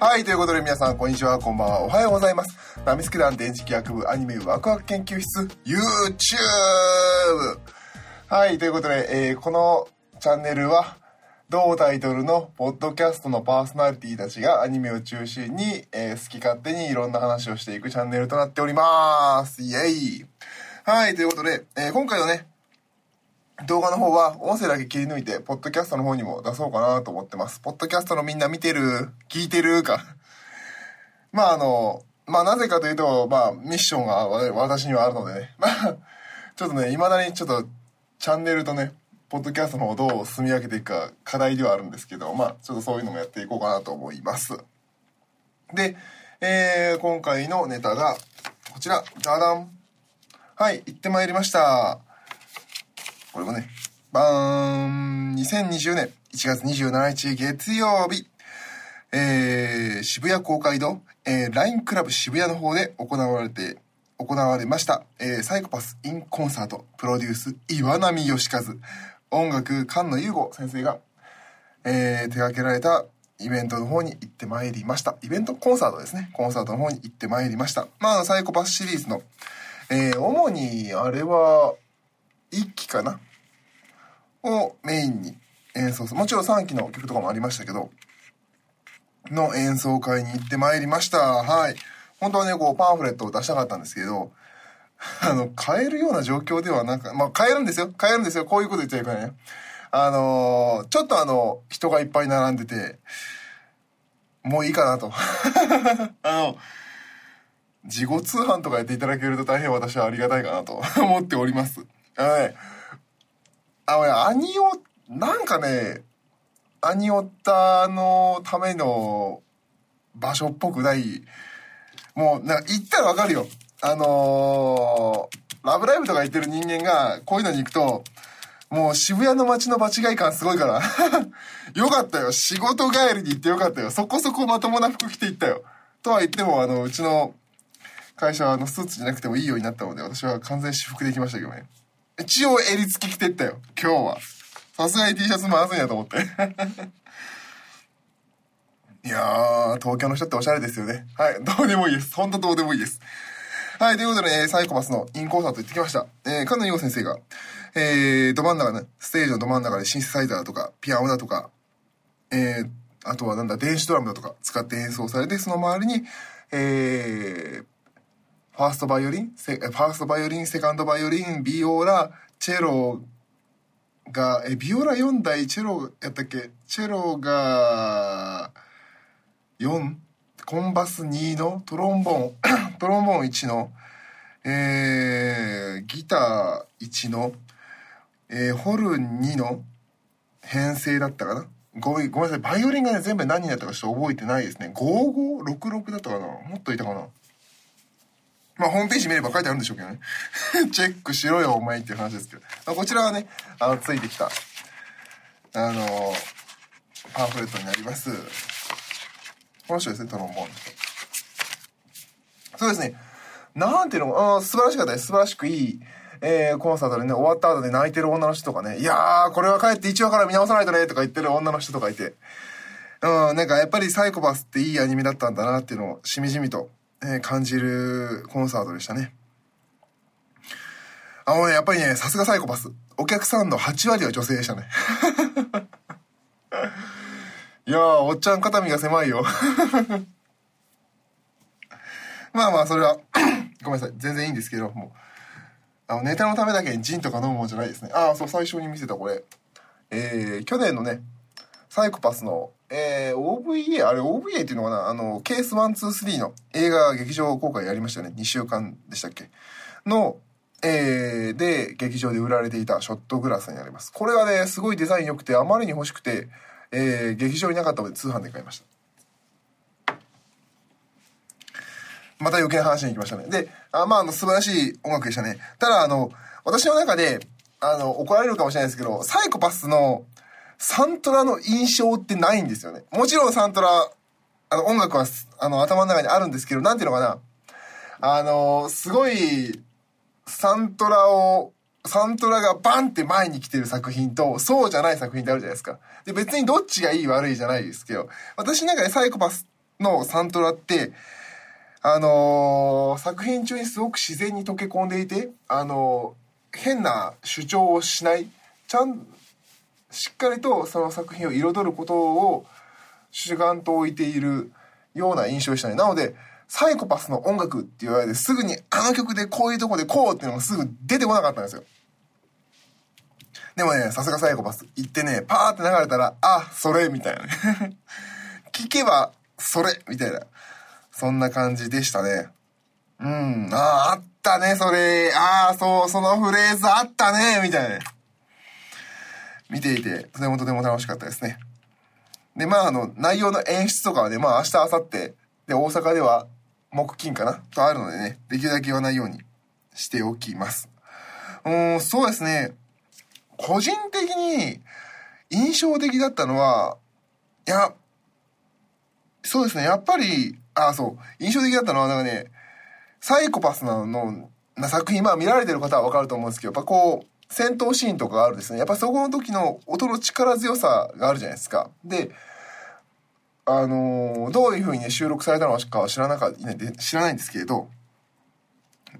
はい、ということで皆さん、こんにちは、こんばんは、おはようございます。ナミスケ団電磁気学部アニメワクワク研究室、YouTube! はい、ということで、えーこのチャンネルは、同タイトルのポッドキャストのパーソナリティたちがアニメを中心に、えー好き勝手にいろんな話をしていくチャンネルとなっております。イェイはい、ということで、えー今回のね、動画の方は音声だけ切り抜いて、ポッドキャストの方にも出そうかなと思ってます。ポッドキャストのみんな見てる？聞いてるか？まああの、まあなぜかというと、まあミッションが私にはあるのでね。まあ、ちょっとね、未だにちょっとチャンネルとね、ポッドキャストの方をどう積み上げていくか課題ではあるんですけど、まあちょっとそういうのもやっていこうかなと思います。で、えー、今回のネタが、こちら、ダダン。はい、行ってまいりました。これもね、バーン、2020年1月27日月曜日、えー、渋谷公会堂、えー、LINE クラブ渋谷の方で行われて、行われました、えー、サイコパスインコンサート、プロデュース、岩波義和、音楽、菅野優吾先生が、えー、手掛けられたイベントの方に行ってまいりました。イベントコンサートですね。コンサートの方に行ってまいりました。まあ、サイコパスシリーズの、えー、主に、あれは、1期かなをメインに演奏する。もちろん3期の曲とかもありましたけど、の演奏会に行ってまいりました。はい。本当はね、こう、パンフレットを出したかったんですけど、あの、買えるような状況ではなんか、まあ、買えるんですよ。買えるんですよ。こういうこと言っちゃいけないね。あのーちょっとあの、人がいっぱい並んでて、もういいかなと。あの、事後通販とかやっていただけると大変私はありがたいかなと思っております。はい。あのね、アニオ、なんかね、アニオタのための場所っぽくない、もう、なんか行ったらわかるよ。あのーラブライブとか行ってる人間が、こういうのに行くと、もう渋谷の街の場違い感すごいから。よかったよ。仕事帰りに行ってよかったよ。そこそこまともな服着て行ったよ。とは言っても、あの、うちの会社はあのスーツじゃなくてもいいようになったので、私は完全私服で行きましたけどね。一応襟付き着てったよ。今日は。さすがに T シャツまずいなと思って。いやー、東京の人っておしゃれですよね。はい、どうでもいいです。ほんとどうでもいいです。はい、ということで、えーサイコパスのインコンサート行ってきました。えー、菅野優吾先生が、えー、ど真ん中ね、ステージのど真ん中でシンセサイザーとか、ピアノだとか、えー、あとはなんだ、電子ドラムだとか使って演奏されて、その周りに、えー、ファーストバイオリン、セファーストバイオリン、セカンドバイオリン、ビオラ、チェロが、え、ビオラ4台、チェロやったっけ？チェロが、4、コンバス2のトロンボーン、トロンボーン1の、えー、ギター1の、えー、ホルン2の編成だったかな？ごめんごめんなさい。バイオリンがね、全部何人だったかちょっと覚えてないですね。5566だったかな？もっといたかな？まあ、ホームページ見れば書いてあるんでしょうけどね。チェックしろよ、お前っていう話ですけど。まあ、こちらはね、あの、ついてきた、あの、パンフレットになります。この人ですね、トロンボーン。そうですね。なんていうの、あ素晴らしかったです。素晴らしくいい、えー、コンサートでね、終わった後で泣いてる女の人とかね、いやー、これは帰って1話から見直さないとね、とか言ってる女の人とかいて、うん、なんかやっぱりサイコパスっていいアニメだったんだなっていうのをしみじみと、え感じるコンサートでしたね。あのね、やっぱりね、さすがサイコパス。お客さんの8割は女性でしたね。いやー、おっちゃん肩身が狭いよ。まあまあ、それは、ごめんなさい。全然いいんですけど、もう。あの、ネタのためだけにジンとか飲むもんじゃないですね。ああ、そう、最初に見せたこれ。えー、去年のね、サイコパスの、えー、OVA、あれ OVA っていうのかな？あの、ケース123の映画劇場公開やりましたね。2週間でしたっけ？の、えー、で、劇場で売られていたショットグラスになります。これがね、すごいデザイン良くて、あまりに欲しくて、えー、劇場になかったので通販で買いました。また余計な話に行きましたね。で、あまあ、あの、素晴らしい音楽でしたね。ただ、あの、私の中で、あの、怒られるかもしれないですけど、サイコパスのサントラの印象ってないんですよね。もちろんサントラ、あの、音楽は、あの、頭の中にあるんですけど、なんていうのかな。あの、すごい、サントラを、サントラがバンって前に来てる作品と、そうじゃない作品ってあるじゃないですか。で、別にどっちがいい悪いじゃないですけど、私の中でサイコパスのサントラって、あのー作品中にすごく自然に溶け込んでいて、あのー変な主張をしない、ちゃん、しっかりとその作品を彩ることを主眼と置いているような印象でしたね。なので、サイコパスの音楽って言われてすぐにあの曲でこういうとこでこうっていうのがすぐ出てこなかったんですよ。でもね、さすがサイコパス。行ってね、パーって流れたら、あ、それみたいなね。聞けば、それみたいな。そんな感じでしたね。うん。ああ、あったね、それ。ああ、そう、そのフレーズあったね、みたいなね。見ていて、とてもとても楽しかったですね。で、まあ、あの、内容の演出とかはね、まあ、明日、明後日、で、大阪では、木金かな？とあるのでね、できるだけ言わないようにしておきます。うん、そうですね。個人的に印象的だったのは、いや、そうですね、やっぱり、あ、そう、印象的だったのは、なんかね、サイコパスなの、な作品、まあ見られてる方はわかると思うんですけど、やっぱこう、戦闘シーンとかがあるですね。やっぱそこの時の音の力強さがあるじゃないですか。で、あのーどういう風にね、収録されたのかは知らなかった、ね、知らないんですけれど、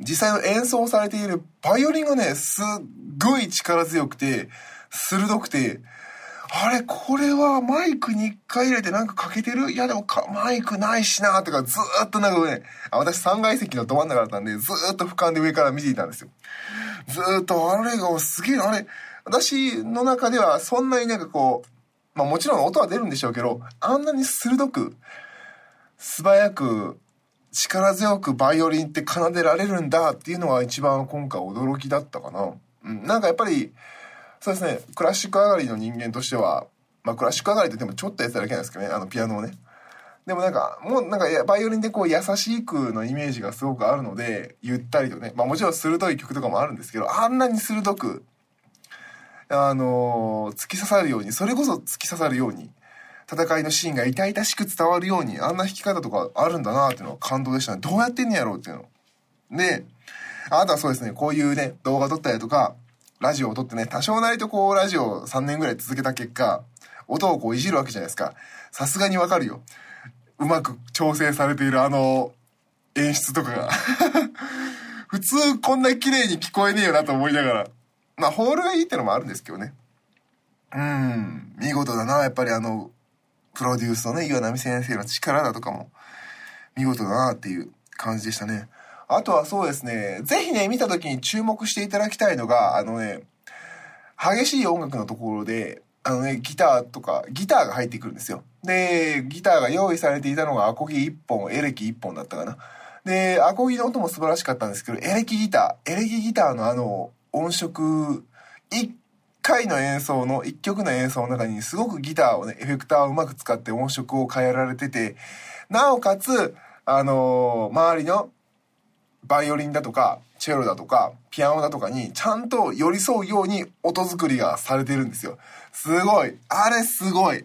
実際の演奏されているバイオリンがね、すっごい力強くて、鋭くて、あれ、これはマイクに一回入れてなんかかけてる？いやでもかマイクないしなとかずーっとなんかね、私3階席のど真ん中だったんで、ずっと俯瞰で上から見ていたんですよ。ずっと、あれがすげえ、あれ、私の中ではそんなになんかこう、まあもちろん音は出るんでしょうけど、あんなに鋭く、素早く、力強くバイオリンって奏でられるんだっていうのが一番今回驚きだったかな。うん、なんかやっぱり、そうですね、クラシック上がりの人間としては、まあクラシック上がりってでもちょっとやってただけなんですけどね、あのピアノをね。でもなんか、もうなんかバイオリンでこう優しくのイメージがすごくあるので、ゆったりとね、まあもちろん鋭い曲とかもあるんですけど、あんなに鋭く、あのー突き刺さるように、それこそ突き刺さるように、戦いのシーンが痛々しく伝わるように、あんな弾き方とかあるんだなっていうのは感動でしたね。どうやってんねやろうっていうの。で、あとはそうですね、こういうね、動画撮ったりとか、ラジオを撮ってね、多少なりとこう、ラジオを3年ぐらい続けた結果、音をこういじるわけじゃないですか。さすがにわかるよ。うまく調整されているあの、演出とかが。普通こんな綺麗に聞こえねえよなと思いながら。まあ、ホールがいいってのもあるんですけどね。うん、見事だな、やっぱりあの、プロデュースのね、岩波先生の力だとかも、見事だなっていう感じでしたね。あとはそうですね、ぜひね、見た時に注目していただきたいのが、あのね、激しい音楽のところで、あのね、ギターとか、ギターが入ってくるんですよ。で、ギターが用意されていたのがアコギ1本、エレキ1本だったかな。で、アコギの音も素晴らしかったんですけど、エレキギター、エレキギターのあの、音色、1回の演奏の、1曲の演奏の中にすごくギターをね、エフェクターをうまく使って音色を変えられてて、なおかつ、あの周りのバイオリンだとか、チェロだとか、ピアノだとかにちゃんと寄り添うように音作りがされてるんですよ。すごい。あれすごい。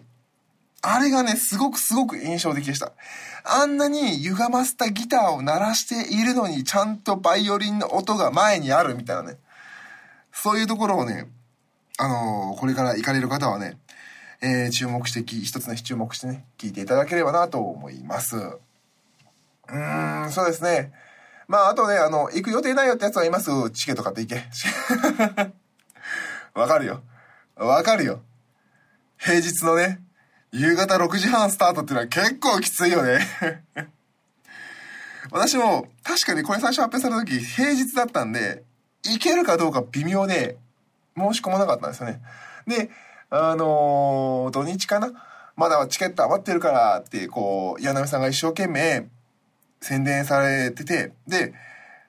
あれがね、すごくすごく印象的でした。あんなに歪ませたギターを鳴らしているのに、ちゃんとバイオリンの音が前にあるみたいなね。そういうところをね、あのーこれから行かれる方はね、えー注目して、一つのね、注目してね、聞いていただければなと思います。うーん、そうですね。まあ、あとね、あの、行く予定ないよってやつは今すぐチケット買っていけ。わかるよ。わかるよ。平日のね、夕方6時半スタートっていうのは結構きついよね。私も、確かにこれ最初発表された時、平日だったんで、行けるかどうか微妙で、申し込まなかったんですよね。で、あのー土日かなまだチケット余ってるからって、こう、柳さんが一生懸命宣伝されてて、で、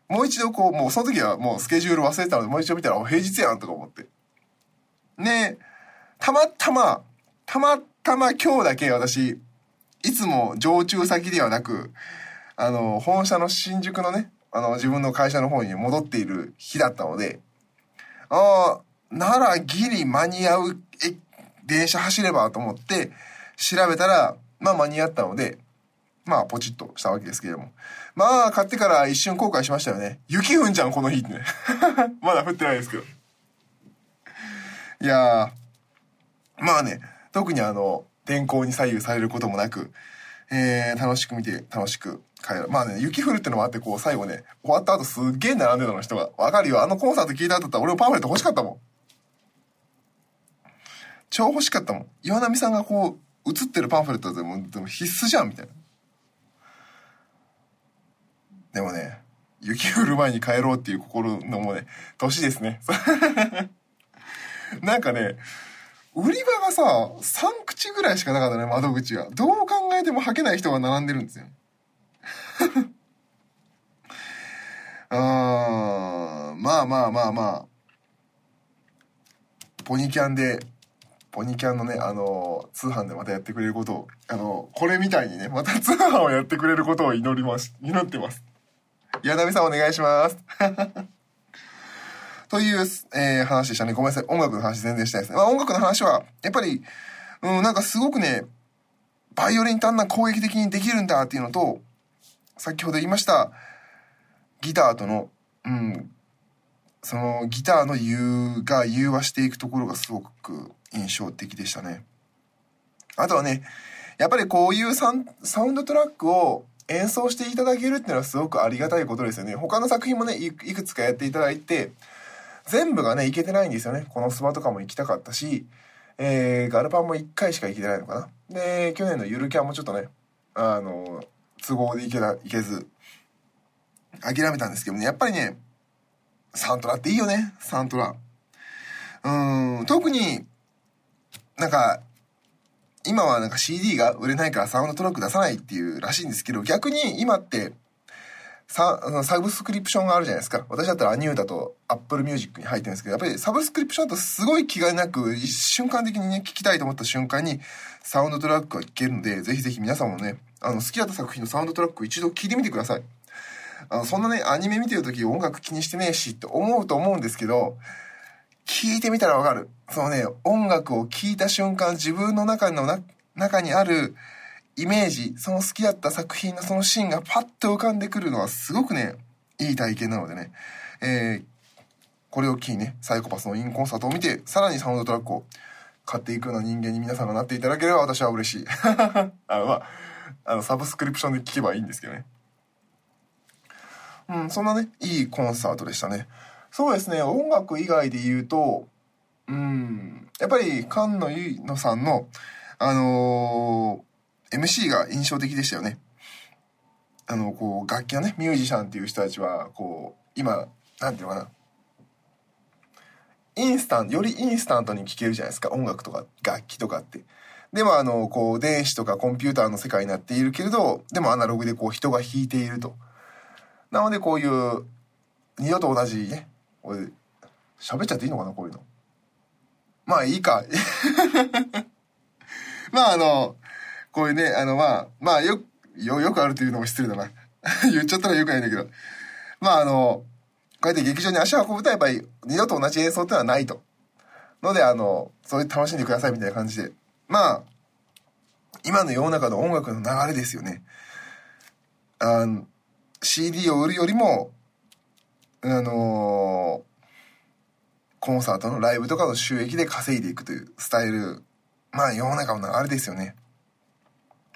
もう一度こう、もうその時はもうスケジュール忘れてたので、もう一度見たら、あ平日やんとか思って。ねたまたま、たまたま今日だけ私、いつも常駐先ではなく、あの、本社の新宿のね、あの、自分の会社の方に戻っている日だったので、ああ、ならギリ間に合う、え、電車走ればと思って調べたら、まあ間に合ったので、まあポチッとしたわけですけれども。まあ買ってから一瞬後悔しましたよね。雪降んじゃん、この日ってね。まだ降ってないですけど。いやー、まあね、特にあの、天候に左右されることもなく、えー、楽しく見て、楽しく帰る。まあね、雪降るってのもあって、こう、最後ね、終わった後すっげえ並んでたの人が。わかるよ。あのコンサート聞いた後だったら俺もパンフレット欲しかったもん。超欲しかったもん。岩波さんがこう、映ってるパンフレットでもでも必須じゃん、みたいな。でもね、雪降る前に帰ろうっていう心のもね、年ですね。なんかね、売り場がさ、3口ぐらいしかなかったね、窓口が。どう考えても履けない人が並んでるんですよ。あーまあまあまあまあ。ポニキャンで、ポニキャンのね、あの、通販でまたやってくれることを、あの、これみたいにね、また通販をやってくれることを祈ります。祈ってます。柳さんお願いします。という、えー、話でしたね。ごめんなさい。音楽の話全然したいですね。まあ、音楽の話は、やっぱり、うん、なんかすごくね、バイオリンってあんな攻撃的にできるんだっていうのと、先ほど言いました、ギターとの、うん、そのギターの融が融和していくところがすごく印象的でしたね。あとはね、やっぱりこういうサウンドトラックを演奏していただけるっていうのはすごくありがたいことですよね。他の作品もね、いくつかやっていただいて、全部がね、いけてないんですよね。このスマとかも行きたかったし、えー、ガルパンも1回しか行けてないのかな。で、去年のゆるキャンもちょっとね、あの、都合で行けた、行けず、諦めたんですけどね、やっぱりね、サントラっていいよね、サントラ。うん、特に、なんか、今はなんか CD が売れないからサウンドトラック出さないっていうらしいんですけど、逆に今って、ササブスクリプションがあるじゃないですか。私だったらアニューだと Apple Music に入ってるんですけど、やっぱりサブスクリプションだとすごい気がなく、瞬間的にね、聞きたいと思った瞬間にサウンドトラックが聴けるので、ぜひぜひ皆さんもね、あの、好きだった作品のサウンドトラック一度聴いてみてください。あの、そんなね、アニメ見てる時音楽気にしてねえしって思うと思うんですけど、聞いてみたらわかる。そのね、音楽を聴いた瞬間、自分の中のな、中にあるイメージ、その好きだった作品のそのシーンがパッと浮かんでくるのはすごくね、いい体験なのでね、えー、これを機にね、サイコパスのインコンサートを見て、さらにサウンドトラックを買っていくような人間に皆さんがなっていただければ私は嬉しい。あの、まあ、あの、サブスクリプションで聞けばいいんですけどね。うん、そんなね、いいコンサートでしたね。そうですね、音楽以外で言うと、うん、やっぱり菅野結乃さんの、あのー MC が印象的でしたよね。あの、こう、楽器のね、ミュージシャンっていう人たちは、こう、今、なんていうのかな。インスタント、よりインスタントに聴けるじゃないですか、音楽とか楽器とかって。でもあの、こう、電子とかコンピューターの世界になっているけれど、でもアナログでこう、人が弾いていると。なのでこういう、二度と同じね、俺、喋っちゃっていいのかな、こういうの。まあいいか。まああの、こういうね、あの、まあ、まあ、よ、よ、よくあるというのも失礼だな。言っちゃったらよくないんだけど。まあ、あの、こうやって劇場に足を運ぶと、やっぱり、二度と同じ演奏ってのはないと。ので、あの、そういう楽しんでくださいみたいな感じで。まあ、今の世の中の音楽の流れですよね。あの、CD を売るよりも、あのコンサートのライブとかの収益で稼いでいくというスタイル。まあ世の中の流れですよね。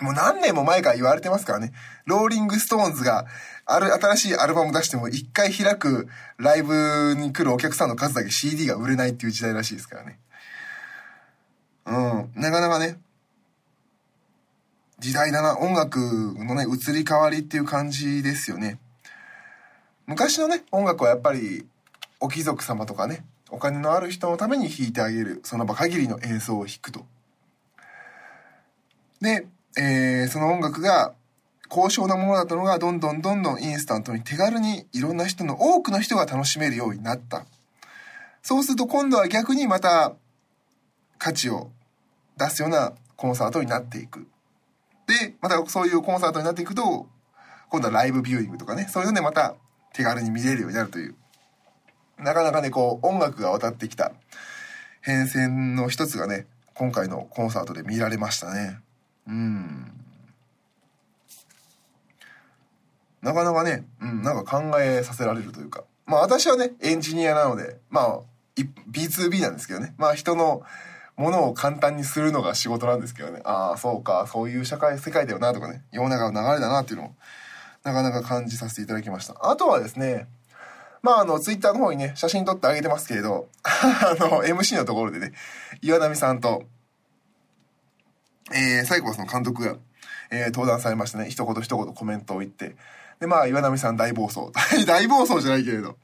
もう何年も前から言われてますからね。ローリングストーンズが、ある、新しいアルバム出しても一回開くライブに来るお客さんの数だけ CD が売れないっていう時代らしいですからね。うん。なかなかね、時代だな。音楽のね、移り変わりっていう感じですよね。昔のね、音楽はやっぱり、お貴族様とかね、お金のある人のために弾いてあげる、その場限りの演奏を弾くと。で、えー、その音楽が高尚なものだったのがどんどんどんどんインスタントに手軽にいろんな人の多くの人が楽しめるようになった。そうすると今度は逆にまた価値を出すようなコンサートになっていく。で、またそういうコンサートになっていくと、今度はライブビューイングとかね、そういうのでまた手軽に見れるようになるという。なかなかね、こう音楽が渡ってきた変遷の一つがね、今回のコンサートで見られましたね。うん。なかなかね、うん、なんか考えさせられるというか。まあ私はね、エンジニアなので、まあ、B2B なんですけどね。まあ人のものを簡単にするのが仕事なんですけどね。ああ、そうか、そういう社会、世界だよなとかね、世の中の流れだなっていうのも、なかなか感じさせていただきました。あとはですね、まあ、あの、ツイッターの方にね、写真撮ってあげてますけれど、あの、MC のところでね、岩波さんと、えー、サイコパスの監督が、えー、登壇されましたね。一言一言コメントを言って。で、まあ、岩波さん大暴走。大暴走じゃないけれど。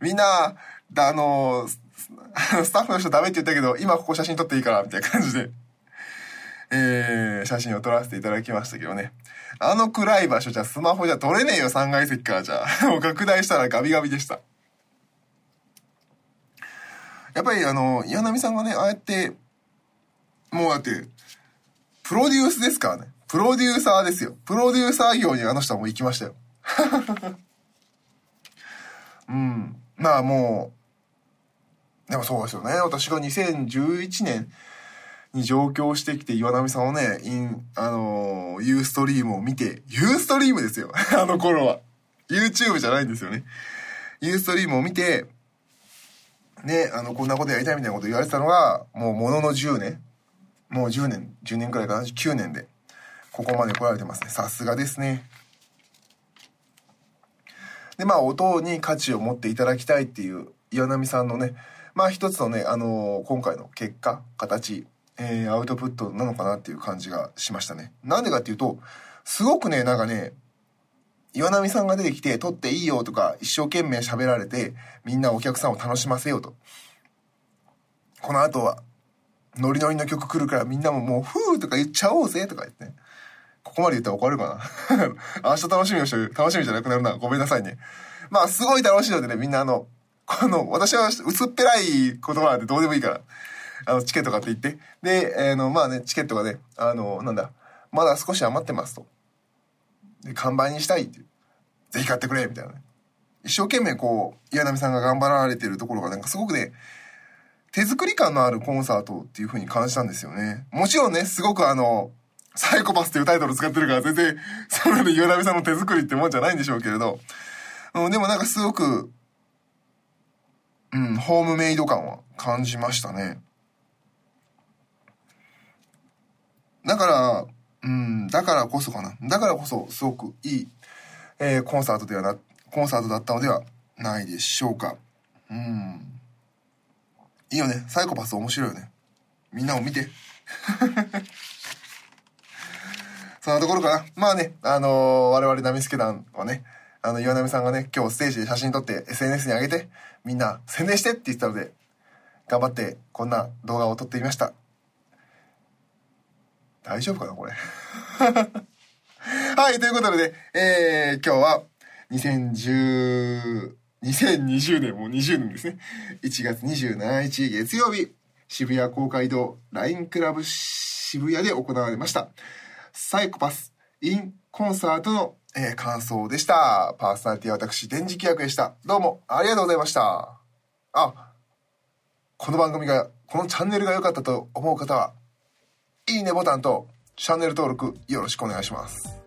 みんな、あの、スタッフの人ダメって言ったけど、今ここ写真撮っていいから、みたいな感じで、えー、写真を撮らせていただきましたけどね。あの暗い場所じゃスマホじゃ撮れねえよ、3階席からじゃ。もう拡大したらガビガビでした。やっぱりあの、岩波さんがね、ああやって、もうだって、プロデュースですからね。プロデューサーですよ。プロデューサー業にあの人はもう行きましたよ。うん。まあもう、でもそうですよね。私が2011年に上京してきて岩波さんをね、イン、あのー、ユーストリームを見て、ユーストリームですよ。あの頃は。YouTube じゃないんですよね。ユーストリームを見て、ね、あの、こんなことやりたいみたいなこと言われてたのが、もうものの10年。もう10年、10年くらいかな、9年で、ここまで来られてますね。さすがですね。で、まあ、音に価値を持っていただきたいっていう岩波さんのね、まあ一つのね、あのー、今回の結果、形、えー、アウトプットなのかなっていう感じがしましたね。なんでかっていうと、すごくね、なんかね、岩波さんが出てきて、撮っていいよとか、一生懸命喋られて、みんなお客さんを楽しませようと。この後は、ノリノリの曲来るからみんなももう、ふーとか言っちゃおうぜとか言って、ね、ここまで言ったら怒るかな 明日楽しみをしてる、楽しみじゃなくなるな。ごめんなさいね。まあ、すごい楽しいのでね、みんなあの、この、私は薄っぺらい言葉なんでどうでもいいから、あの、チケット買って行って。で、えー、の、まあね、チケットがね、あの、なんだ、まだ少し余ってますと。で、完売にしたいっていう。ぜひ買ってくれみたいなね。一生懸命こう、岩波さんが頑張られてるところがなんかすごくね、手作り感のあるコンサートっていう風に感じたんですよね。もちろんね、すごくあの、サイコパスっていうタイトル使ってるから全然、そんなに岩波さんの手作りってもんじゃないんでしょうけれど、うん、でもなんかすごく、うん、ホームメイド感は感じましたね。だから、うん、だからこそかな。だからこそ、すごくいい、えー、コンサートではな、コンサートだったのではないでしょうか。うん。いいよね。サイコパス面白いよね。みんなも見て。そんなところかな。まあね、あのー、我々ナミスケ団はね、あの、岩波さんがね、今日ステージで写真撮って SNS に上げて、みんな宣伝してって言ってたので、頑張ってこんな動画を撮ってみました。大丈夫かなこれ。はい、ということでね、えー、今日は2010、2020年、もう20年ですね。1月27日月曜日、渋谷公会堂 LINE クラブ渋谷で行われました。サイコパス in コンサートの、えー、感想でした。パーソナリティは私、電磁気役でした。どうもありがとうございました。あ、この番組が、このチャンネルが良かったと思う方は、いいねボタンとチャンネル登録よろしくお願いします。